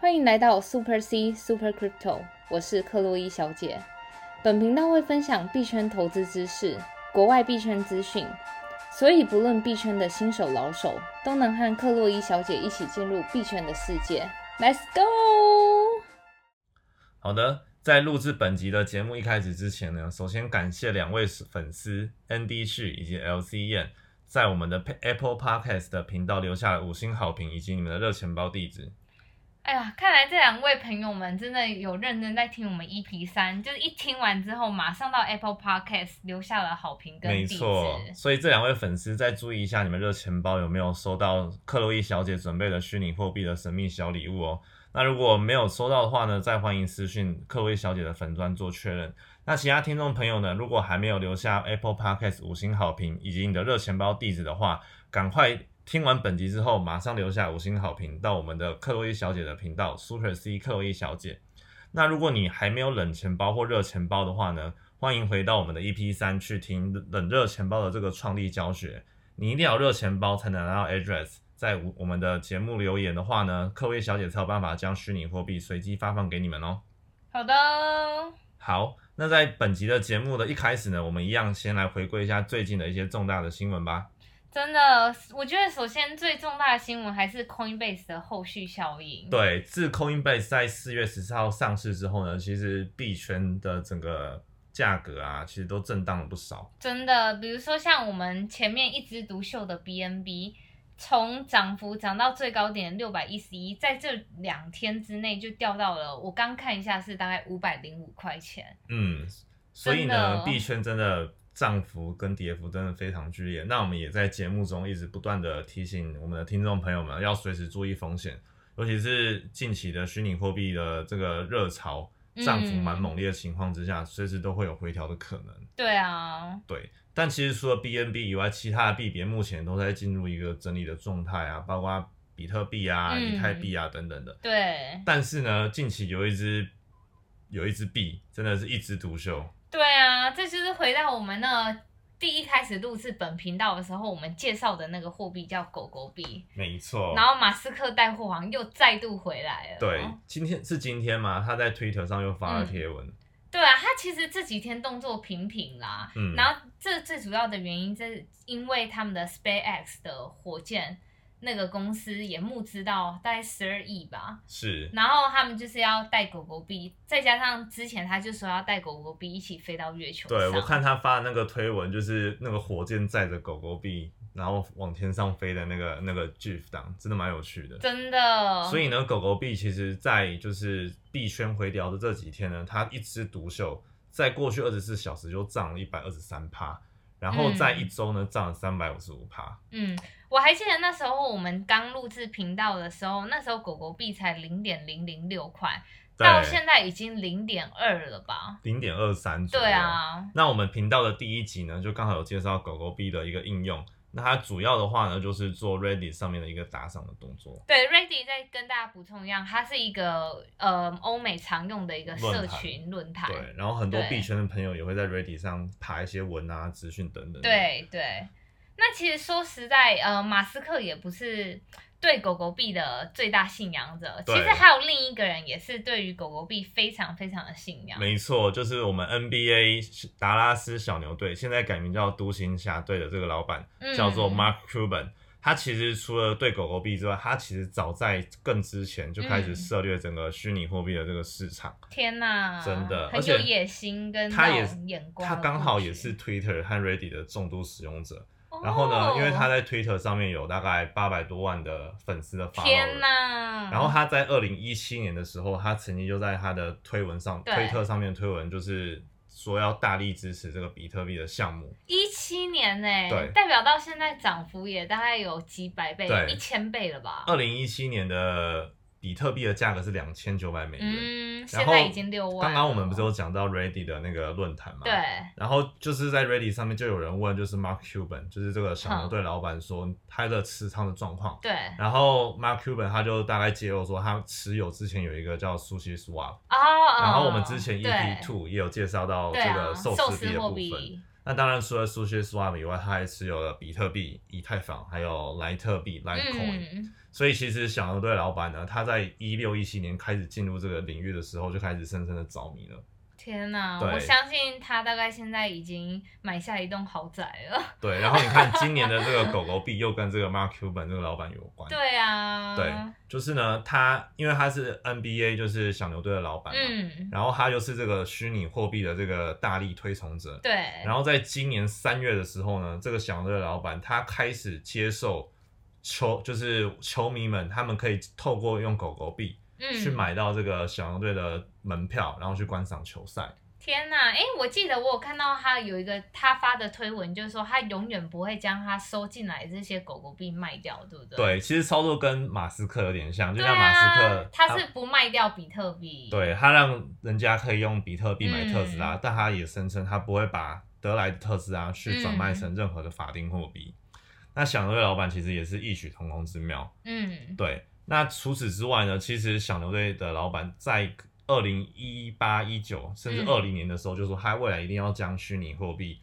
欢迎来到 Super C Super Crypto，我是克洛伊小姐。本频道会分享币圈投资知识、国外币圈资讯，所以不论币圈的新手老手，都能和克洛伊小姐一起进入币圈的世界。Let's go！好的，在录制本集的节目一开始之前呢，首先感谢两位粉丝 ND 旭以及 LC 燕，在我们的 Apple Podcast 的频道留下了五星好评以及你们的热钱包地址。哎呀，看来这两位朋友们真的有认真在听我们 EP 三，就是一听完之后，马上到 Apple Podcast 留下了好评跟没。错，所以这两位粉丝再注意一下，你们热钱包有没有收到克洛伊小姐准备的虚拟货币的神秘小礼物哦？那如果没有收到的话呢，再欢迎私讯克洛伊小姐的粉砖做确认。那其他听众朋友呢，如果还没有留下 Apple Podcast 五星好评以及你的热钱包地址的话，赶快听完本集之后，马上留下五星好评到我们的克洛伊小姐的频道 Super C 克洛伊小姐。那如果你还没有冷钱包或热钱包的话呢，欢迎回到我们的 EP 三去听冷热钱包的这个创立教学。你一定要热钱包才能拿到 address。在我们的节目留言的话呢，克洛伊小姐才有办法将虚拟货币随机发放给你们哦。好的，好，那在本集的节目的一开始呢，我们一样先来回归一下最近的一些重大的新闻吧。真的，我觉得首先最重大的新闻还是 Coinbase 的后续效应。对，自 Coinbase 在四月十四号上市之后呢，其实币圈的整个价格啊，其实都震荡了不少。真的，比如说像我们前面一枝独秀的 BNB，从涨幅涨到最高点六百一十一，在这两天之内就掉到了，我刚看一下是大概五百零五块钱。嗯，所以呢，币圈真的涨幅跟跌幅真的非常剧烈。那我们也在节目中一直不断的提醒我们的听众朋友们，要随时注意风险，尤其是近期的虚拟货币的这个热潮，涨幅蛮猛烈的情况之下，随时都会有回调的可能。对啊，对，但其实除了 BNB 以外，其他的币别目前都在进入一个整理的状态啊，包括比特币啊、嗯以太币啊等等的。对，但是呢，近期有一只有一只币真的是一枝独秀。这就是回到我们那第一开始录制本频道的时候，我们介绍的那个货币叫狗狗币，没错。然后马斯克带货王又再度回来了。对，今天是今天嘛？他在 Twitter 上又发了嗯贴文，对啊，他其实这几天动作频频啦，嗯然后这最主要的原因，是因为他们的 SpaceX 的火箭那个公司也募资到大概十二亿吧，是然后他们就是要带狗狗币，再加上之前他就说要带狗狗币一起飞到月球上。对我看他发的那个推文，就是那个火箭载着狗狗币，然后往天上飞的那个那个 GIF 档，真的蛮有趣的。真的，所以呢，狗狗币其实在就是币圈回调的这几天呢，它一枝独秀，在过去二十四小时就涨了一百二十三趴，然后在一周呢涨了三百五十五趴。嗯，我还记得那时候我们刚录制频道的时候，那时候狗狗币才零点零零六块，到现在已经零点二了吧？零点二三左右。对啊，那我们频道的第一集呢，就刚好有介绍狗狗币的一个应用。那它主要的话呢，就是做 Ready 上面的一个打赏的动作。对，Ready 再跟大家补充一样，它是一个呃欧美常用的一个社群论坛。对，然后很多对币圈的朋友也会在 Ready 上爬一些文啊、资讯等等。，对对，那其实说实在，呃，马斯克也不是对狗狗币的最大信仰者，其实还有另一个人也是对于狗狗币非常非常的信仰。没错，就是我们 NBA 达拉斯小牛队，现在改名叫独行侠队的这个老板嗯叫做 Mark Cuban。他其实除了对狗狗币之外，他其实早在更之前就开始嗯涉猎整个虚拟货币的这个市场。天呐，真的而很且有野心跟他也眼光。他刚好也是 Twitter 和 Reddit 的重度使用者。哦，然后呢，因为他在 Twitter 上面有大概八百多万的粉丝的 follower，天呐，然后他在二零一七年的时候，他曾经就在他的推文上、推特上面推文，就是说要大力支持这个比特币的项目。一七年呢、对代表到现在涨幅也大概有几百倍，一千倍了吧？二零一七年的比特币的价格是两千九百美元。嗯，然后现在已经六万。刚刚我们不是有讲到 Reddit 的那个论坛嘛？对。然后就是在 Reddit 上面就有人问，就是 Mark Cuban，就是这个小牛队老板说他的持仓的状况。对然后 Mark Cuban 他就大概揭露说，他持有之前有一个叫 Sushi Swap，哦，然后我们之前 EP Two 也有介绍到这个寿寿司币的部分。那当然除了 Sushi Swap 以外，它还持有了比特币、以太坊，还有莱特币 Litecoin。嗯，所以其实小牛队老板呢，他在一六一七年开始进入这个领域的时候，就开始深深的着迷了。天哪！对我相信他大概现在已经买下一栋豪宅了。对，然后你看今年的这个 狗狗币又跟这个 Mark Cuban 这个老板有关。对啊，对，就是呢，他因为他是 NBA 就是小牛队的老板嘛，嗯，然后他又是这个虚拟货币的这个大力推崇者。对，然后在今年三月的时候呢，这个小牛队的老板他开始接受球，就是球迷们他们可以透过用狗狗币嗯，去买到这个小牛队的门票，然后去观赏球赛。天呐，哎，我记得我有看到他有一个他发的推文，就是说他永远不会将他收进来这些狗狗币卖掉，对不对？对，其实操作跟马斯克有点像，就像马斯克啊，，他是不卖掉比特币。对他让人家可以用比特币买特斯拉，嗯但他也声称他不会把得来的特斯拉去转卖嗯成任何的法定货币。那小牛队老板其实也是异曲同工之妙。嗯，对，那除此之外呢，其实小牛队的老板在二零一八、一九甚至嗯二零年的时候，就说他未来一定要将虚拟货币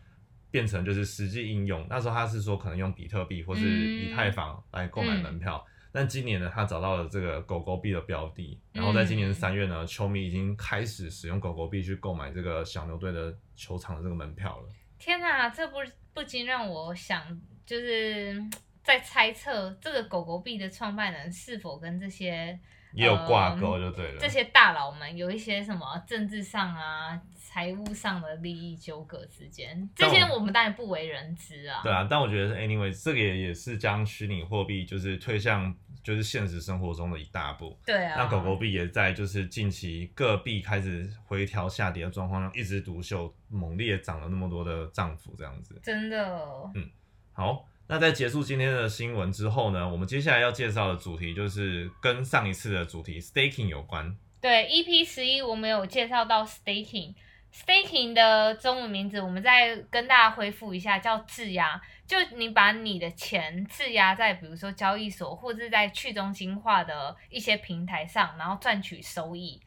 变成就是实际应用。那时候他是说可能用比特币或是以太坊来购买门票。但今年呢，他找到了这个狗狗币的标的，然后在今年三月呢，球迷已经开始使用狗狗币去购买这个小牛队的球场的这个门票了。天呐，这不不禁让我想，就是在猜测这个狗狗币的创办人是否跟这些也有挂钩就对了。这些大佬们有一些什么政治上啊、财务上的利益纠葛之间，这些我们当然不为人知啊。对啊，但我觉得 anyway，这个也也是将虚拟货币就是推向就是现实生活中的一大步。对啊，那狗狗币也在就是近期各币开始回调下跌的状况下，一枝独秀，猛烈涨了那么多的涨幅，这样子。真的，嗯好，那在结束今天的新闻之后呢，我们接下来要介绍的主题就是跟上一次的主题 staking 有关。对，EP 十一我们有介绍到 staking。staking 的中文名字，我们再跟大家恢复一下，叫质押。就你把你的钱质押在，比如说交易所，或者在去中心化的一些平台上，然后赚取收益。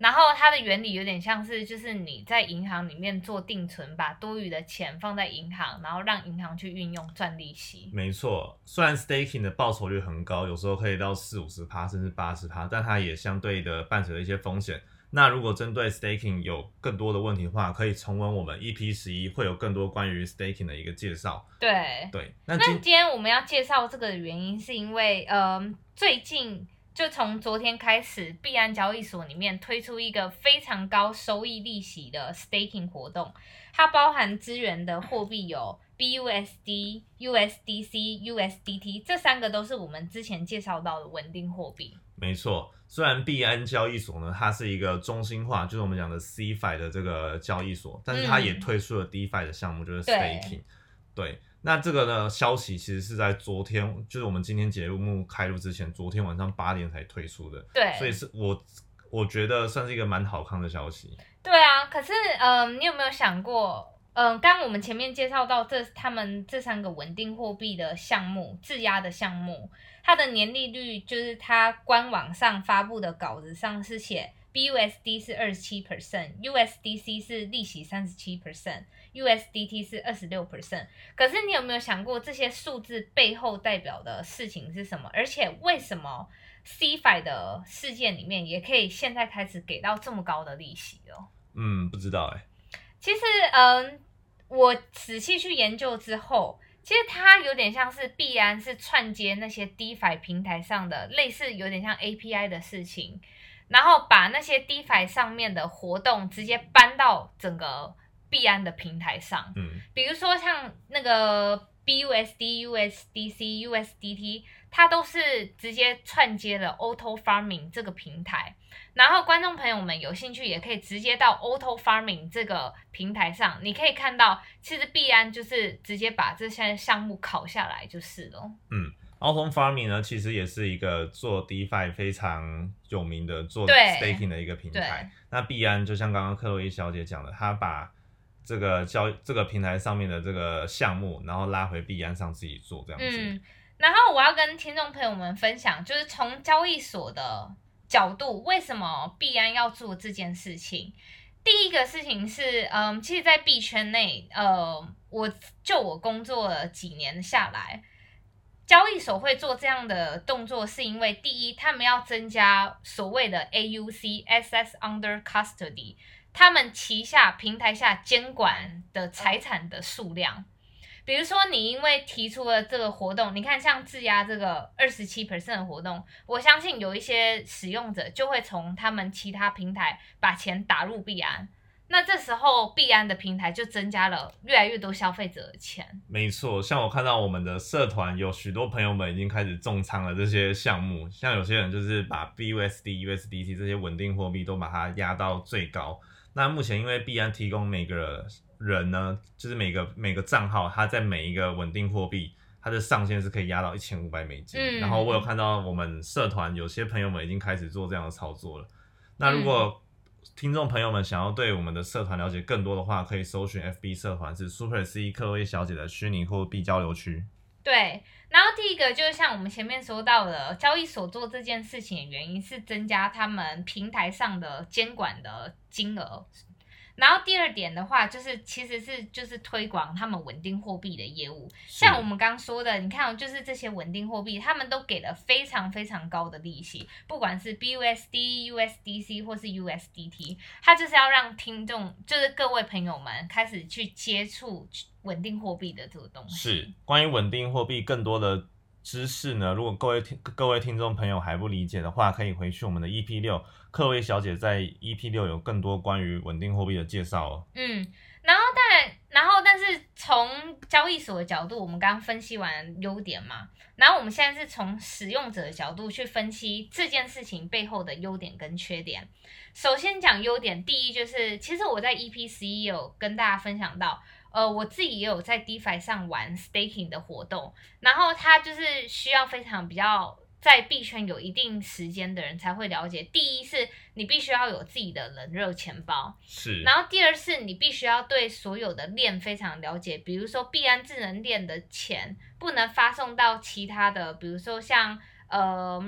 然后它的原理有点像是，就是你在银行里面做定存，把多余的钱放在银行，然后让银行去运用赚利息。没错，虽然 staking 的报酬率很高，有时候可以到四五十趴甚至八十趴，但它也相对的伴随着一些风险。那如果针对 staking 有更多的问题的话，可以重温我们 EP 十一，会有更多关于 staking 的一个介绍。对，对，那那今今天我们要介绍这个的原因，是因为呃，最近就从昨天开始，币安交易所里面推出一个非常高收益利息的 staking 活动，它包含资源的货币有 BUSD、USDC、USDT 这三个都是我们之前介绍到的稳定货币。没错，虽然币安交易所呢，它是一个中心化，就是我们讲的 CFI 的这个交易所，但是它也嗯推出了 DeFi 的项目，就是 staking。对，那这个呢消息其实是在昨天，就是我们今天节目开录之前，昨天晚上八点才推出的。对，所以是我我觉得算是一个蛮好看的消息。对啊，可是嗯、你有没有想过，嗯、刚刚我们前面介绍到这他们这三个稳定货币的项目，质押的项目，它的年利率就是它官网上发布的稿子上是写 BUSD 是二十七 percent，USDC 是利息三十七 percent，USDT 是二十六 percent。可是你有没有想过这些数字背后代表的事情是什么？而且为什么 CFI 的事件里面也可以现在开始给到这么高的利息哦？嗯，不知道哎、其实，嗯，我仔细去研究之后，其实它有点像是必然是串接那些 DeFi 平台上的类似有点像 API 的事情，然后把那些 DeFi 上面的活动直接搬到整个币安的平台上。嗯，比如说像那个 BUSD、USDC、USDT，它都是直接串接了 Auto Farming 这个平台。然后观众朋友们有兴趣，也可以直接到 Auto Farming 这个平台上，你可以看到，其实币安就是直接把这些项目拷下来就是了。嗯 Autumn Farming 呢，其实也是一个做 DeFi 非常有名的做对 staking 的一个平台。那币安就像刚刚克洛伊小姐讲的，她把这个交这个平台上面的这个项目，然后拉回币安上自己做这样子。嗯，然后我要跟听众朋友们分享，就是从交易所的角度，为什么币安要做这件事情？第一个事情是，嗯，其实，在币圈内，呃，我就我工作了几年下来，交易所会做这样的动作，是因为第一，他们要增加所谓的 AUC SS Under Custody，他们旗下平台下监管的财产的数量。比如说，你因为提出了这个活动，你看像质押这个二十七 percent 的活动，我相信有一些使用者就会从他们其他平台把钱打入币安。那这时候币安的平台就增加了越来越多消费者的钱。没错，像我看到我们的社团有许多朋友们已经开始重仓了这些项目，像有些人就是把 BUSD、USDT 这些稳定货币都把它压到最高。那目前因为币安提供每个人呢，就是每个每个账号，它在每一个稳定货币，它的上限是可以压到一千五百美金。嗯然后我有看到我们社团有些朋友们已经开始做这样的操作了。那如果听众朋友们想要对我们的社团了解更多的话，可以搜寻 FB 社团是 Super C 克洛伊小姐的虚拟货币交流区。对，然后第一个就是像我们前面说到的，交易所做这件事情的原因是增加他们平台上的监管的金额。然后第二点的话，就是其实是就是推广他们稳定货币的业务，像我们刚说的，你看哦，就是这些稳定货币，他们都给了非常非常高的利息，不管是 BUSD、USDC 或是 USDT，它就是要让听众，就是各位朋友们开始去接触稳定货币的这个东西。是关于稳定货币更多的知识呢，如果各位听各位听众朋友还不理解的话，可以回去我们的 EP 六，克薇小姐在 EP 六有更多关于稳定货币的介绍哦。嗯，然后当然，然后但是从交易所的角度，我们刚刚分析完优点嘛，然后我们现在是从使用者的角度去分析这件事情背后的优点跟缺点。首先讲优点，第一就是，其实我在 EP 十一有跟大家分享到。呃，我自己也有在 DeFi 上玩 staking 的活动，然后它就是需要非常比较在币圈有一定时间的人才会了解。第一是你必须要有自己的冷热钱包，是，然后第二是你必须要对所有的链非常了解，比如说币安智能链的钱不能发送到其他的，比如说像呃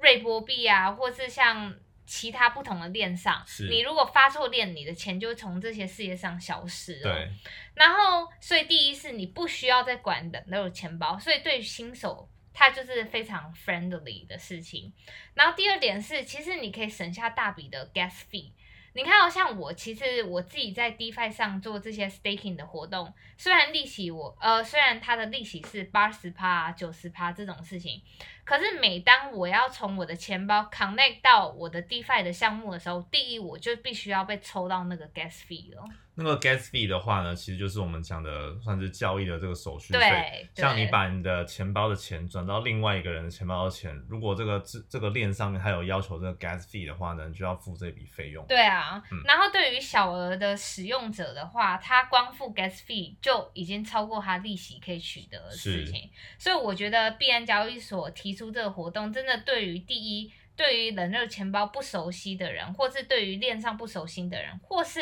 瑞波币啊，或是像其他不同的链上，你如果发错链，你的钱就会从这些事业上消失了。对，然后，所以第一是你不需要再管人都有钱包，所以对于新手，它就是非常 friendly 的事情。然后第二点是，其实你可以省下大笔的 gas fee。你看到、像我，其实我自己在 DeFi 上做这些 staking 的活动，虽然利息我呃，虽然它的利息是八十趴、九十趴这种事情，可是每当我要从我的钱包 connect 到我的 DeFi 的项目的时候，第一我就必须要被抽到那个 gas fee 了。那个 gas fee 的话呢，其实就是我们讲的算是交易的这个手续费。对，像你把你的钱包的钱转到另外一个人的钱包的钱，如果这个这这个链上面还有要求这个 gas fee 的话呢，你就要付这笔费用。对啊，嗯然后对于小额的使用者的话，他光付 gas fee 就已经超过他利息可以取得的事情，所以我觉得币安交易所提出这个活动，真的对于第一，对于冷热钱包不熟悉的人，或是对于链上不熟悉的人，或是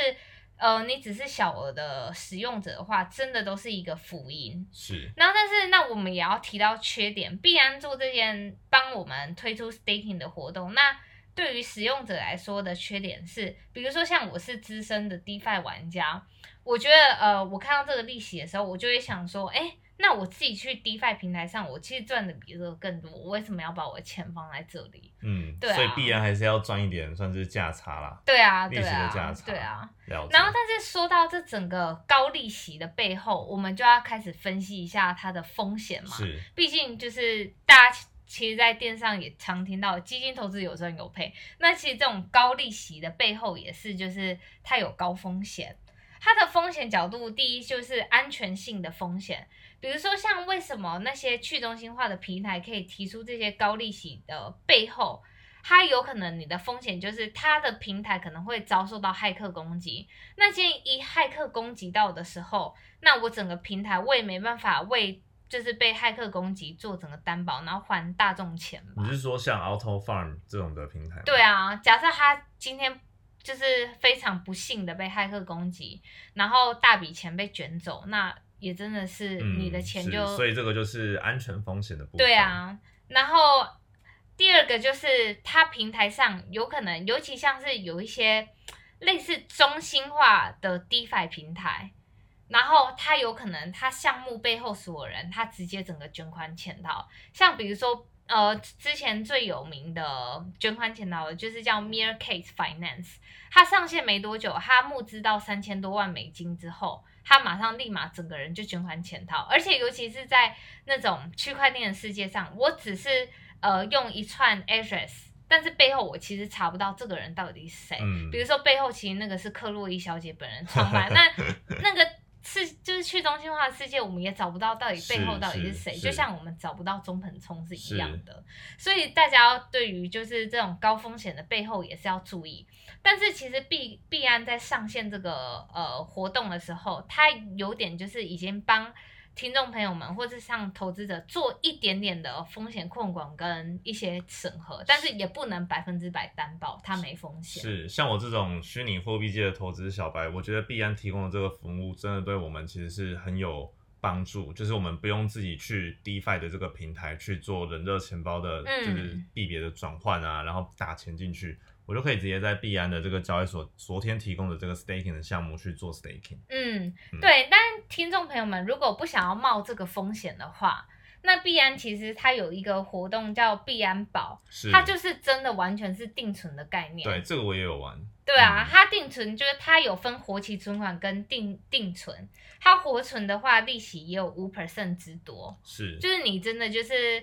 呃你只是小额的使用者的话，真的都是一个福音。是，然后，但是那我们也要提到缺点，必然做这件帮我们推出 staking 的活动，那对于使用者来说的缺点是，比如说像我是资深的 DeFi 玩家，我觉得呃，我看到这个利息的时候，我就会想说，哎，那我自己去 DeFi 平台上，我其实赚的比这个更多，我为什么要把我的钱放在这里？嗯，对啊所以必然还是要赚一点，算是价差啦。对啊，利息的对啊价，差对啊。然后，但是说到这整个高利息的背后，我们就要开始分析一下它的风险嘛。是毕竟就是大家其其实，在电上也常听到基金投资有赚有赔。那其实这种高利息的背后也是，就是它有高风险。它的风险角度，第一就是安全性的风险，比如说像为什么那些去中心化的平台可以提出这些高利息的背后，它有可能你的风险就是它的平台可能会遭受到骇客攻击。那既然一骇客攻击到的时候，那我整个平台我也没办法为就是被骇客攻击做整个担保，然后还大众钱你。是说像 Auto Farm 这种的平台？对啊，假设他今天就是非常不幸的被骇客攻击，然后大笔钱被卷走，那也真的是嗯，你的钱是就、所以这个就是安全风险的部分。对，啊。然后第二个就是它平台上有可能，尤其像是有一些类似中心化的 DeFi 平台。然后他有可能他项目背后所有人，他直接整个捐款潜逃，像比如说。呃，之前最有名的捐款潜逃的就是叫 Mere Case Finance，它上线没多久，它募资到三千多万美金之后，它马上立马整个人就捐款潜逃，而且尤其是在那种区块链的世界上，我只是呃用一串 address，但是背后我其实查不到这个人到底是谁。嗯。比如说背后其实那个是克洛伊小姐本人创办，那 那个是就是去中心化的世界，我们也找不到到底背后到底是谁，是就像我们找不到中盆冲是一样的。所以大家对于就是这种高风险的背后也是要注意。但是其实币币安在上线这个呃活动的时候，它有点就是已经帮听众朋友们或是像投资者做一点点的风险控管跟一些审核，但是也不能百分之百担保它没风险。是像我这种虚拟货币界的投资小白，我觉得币安提供的这个服务真的对我们其实是很有帮助，就是我们不用自己去 DeFi 的这个平台去做人热钱包的，嗯就是币别的转换啊，然后打钱进去，我就可以直接在币安的这个交易所昨天提供的这个 staking 的项目去做 staking。嗯嗯，对。但听众朋友们，如果不想要冒这个风险的话，那币安其实它有一个活动叫币安宝，是，它就是真的完全是定存的概念。对这个我也有玩。对啊嗯，它定存就是它有分活期存款跟定定存，它活存的话利息也有五 percent 之多，是，就是你真的就是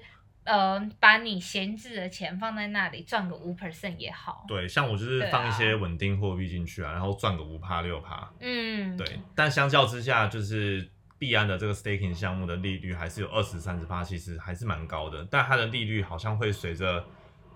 呃把你闲置的钱放在那里赚个五 percent 也好。对，像我就是放一些稳定货币进去啊，然后赚个五趴六趴。嗯，对，但相较之下，就是币安的这个 staking 项目的利率还是有二十三十趴，其实还是蛮高的。但它的利率好像会随着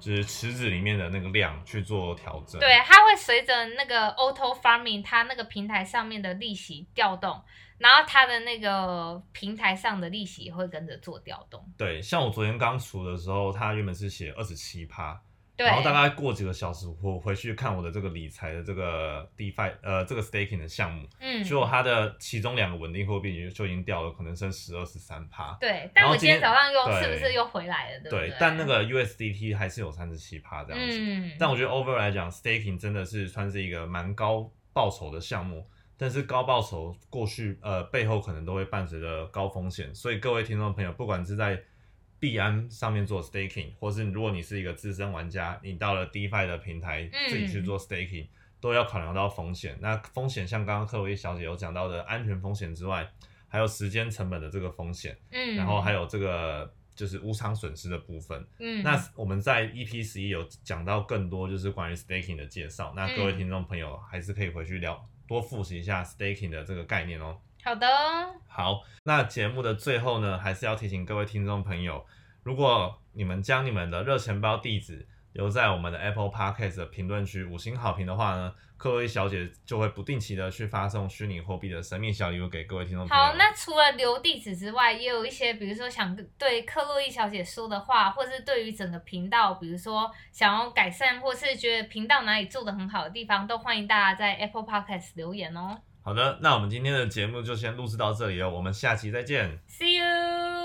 就是池子里面的那个量去做调整。对，它会随着那个 auto farming 它那个平台上面的利息调动，然后它的那个平台上的利息也会跟着做调动。对，像我昨天刚除的时候，它原本是写二十七趴，对，然后大概过几个小时，我回去看我的这个理财的这个 DeFi 呃这个 staking 的项目，嗯，结果它的其中两个稳定货币就已经掉了，可能剩十二十三趴。对，但我今天早上又是不是又回来了？对，但那个 USDT 还是有三十七趴这样子。嗯，但我觉得 over 来讲，staking 真的是算是一个蛮高报酬的项目，但是高报酬过去呃背后可能都会伴随着高风险，所以各位听众朋友，不管是在币安上面做 staking，或是如果你是一个资深玩家，你到了 DeFi 的平台嗯自己去做 staking，、都要考量到风险。那风险像刚刚克洛伊小姐有讲到的安全风险之外，还有时间成本的这个风险，嗯，然后还有这个就是无偿损失的部分。嗯，那我们在 EP 十一有讲到更多就是关于 staking 的介绍，那各位嗯听众朋友还是可以回去了多复习一下 staking 的这个概念哦。好的，好，那节目的最后呢，还是要提醒各位听众朋友，如果你们将你们的热钱包地址留在我们的 Apple Podcast 的评论区五星好评的话呢，克洛伊小姐就会不定期的去发送虚拟货币的神秘小礼物给各位听众朋友。好，那除了留地址之外，也有一些，比如说想对克洛伊小姐说的话，或是对于整个频道，比如说想要改善，或是觉得频道哪里做的很好的地方，都欢迎大家在 Apple Podcast 留言哦。好的，那我们今天的节目就先录制到这里了，我们下期再见。See you。